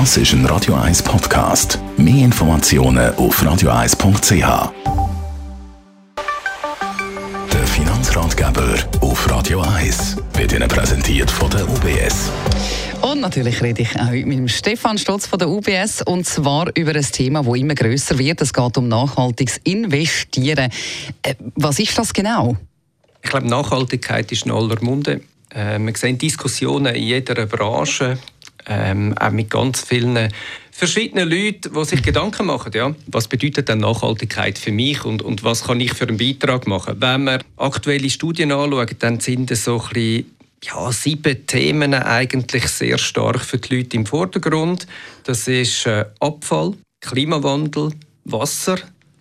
Das ist ein Radio 1 Podcast. Mehr Informationen auf radio1.ch. Der Finanzratgeber auf Radio 1 wird Ihnen präsentiert von der UBS. Und natürlich rede ich auch mit dem Stefan Stotz von der UBS und zwar über ein Thema, das immer größer wird. Es geht um nachhaltiges Investieren. Äh, was ist das genau? Ich glaube, Nachhaltigkeit ist in aller Munde. Äh, wir sehen Diskussionen in jeder Branche, ähm, auch mit ganz vielen verschiedenen Leuten, die sich Gedanken machen, ja, was bedeutet denn Nachhaltigkeit für mich und, und was kann ich für einen Beitrag machen. Wenn wir aktuelle Studien anschauen, dann sind es so ein bisschen ja, sieben Themen eigentlich sehr stark für die Leute im Vordergrund. Das ist äh, Abfall, Klimawandel, Wasser,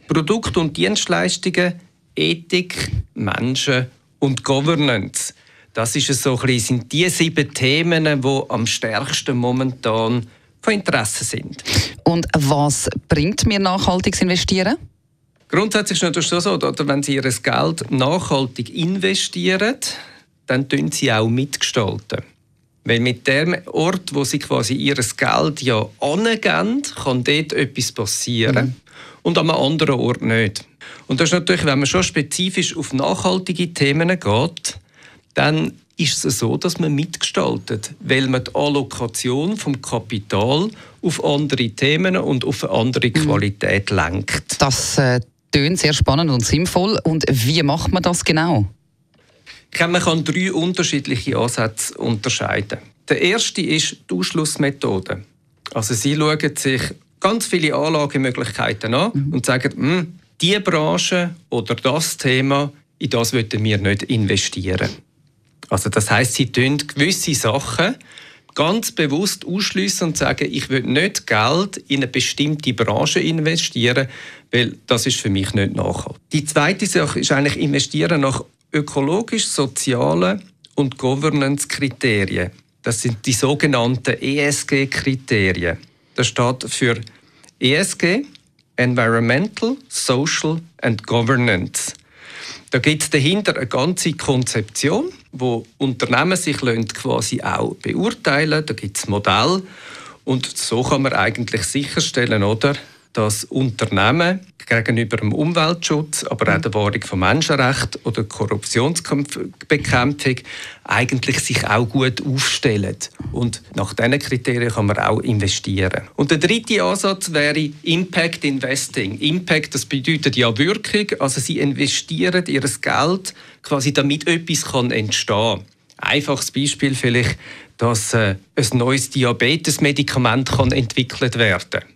Produkt- und Dienstleistungen, Ethik, Menschen und Governance. Das ist so ein bisschen, sind die sieben Themen, die am stärksten momentan von Interesse sind. Und was bringt mir nachhaltiges Investieren? Grundsätzlich ist es natürlich so, oder wenn Sie Ihr Geld nachhaltig investieren, dann tun Sie auch mitgestalten. Weil mit dem Ort, wo Sie quasi Ihr Geld ja angeben, kann dort etwas passieren. Mhm. Und an einem anderen Ort nicht. Und das ist natürlich, wenn man schon spezifisch auf nachhaltige Themen geht, dann ist es so, dass man mitgestaltet, weil man die Allokation vom Kapital auf andere Themen und auf eine andere mhm. Qualität lenkt. Das äh, tönt sehr spannend und sinnvoll. Und wie macht man das genau? Man kann drei unterschiedliche Ansätze unterscheiden. Der erste ist die Ausschlussmethode. Also Sie schauen sich ganz viele Anlagemöglichkeiten an mhm. und sagen, hm, diese Branche oder das Thema, in das würden wir nicht investieren. Also das heißt, sie tun gewisse Sachen ganz bewusst ausschließen und sagen, ich will nicht Geld in eine bestimmte Branche investieren, weil das ist für mich nicht nachhaltig. Die zweite Sache ist eigentlich investieren nach ökologisch, sozialen und Governance-Kriterien. Das sind die sogenannten ESG-Kriterien. Das steht für ESG, Environmental, Social and Governance. Da gibt es dahinter eine ganze Konzeption, wo Unternehmen sich quasi auch beurteilen. Da gibt es Modelle und so kann man eigentlich sicherstellen, oder, dass Unternehmen gegenüber dem Umweltschutz, aber auch der Wahrung von Menschenrechten oder Korruptionsbekämpfung eigentlich sich auch gut aufstellen. Und nach diesen Kriterien kann man auch investieren. Und der dritte Ansatz wäre Impact Investing. Impact, das bedeutet ja Wirkung. Also sie investieren ihr Geld quasi, damit etwas kann entstehen kann. Einfaches Beispiel vielleicht, dass äh, ein neues Diabetesmedikament kann entwickelt werden kann.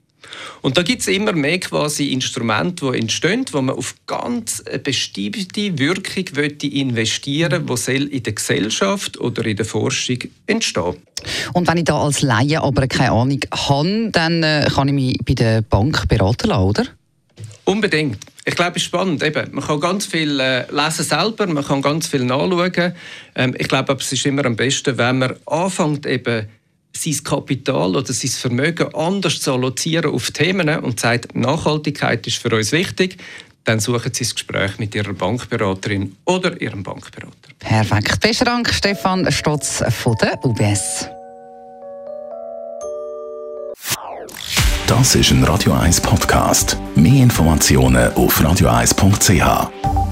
Und da gibt es immer mehr quasi Instrumente, die entstehen, wo man auf ganz eine bestimmte Wirkung investieren will, die in der Gesellschaft oder in der Forschung entstehen. Und wenn ich da als Laie aber keine Ahnung habe, dann äh, kann ich mich bei der Bank beraten lassen, oder? Unbedingt. Ich glaube, es ist spannend. Eben, man kann ganz viel äh, lesen selber, man kann ganz viel nachschauen. Ähm, ich glaube, es ist immer am besten, wenn man anfängt, eben sein Kapital oder sein Vermögen anders zu allozieren auf Themen und sagt, Nachhaltigkeit ist für uns wichtig, dann suchen Sie das Gespräch mit Ihrer Bankberaterin oder Ihrem Bankberater. Perfekt. Besten Dank, Stefan Stotz von der UBS. Das ist ein Radio 1 Podcast. Mehr Informationen auf radio1.ch.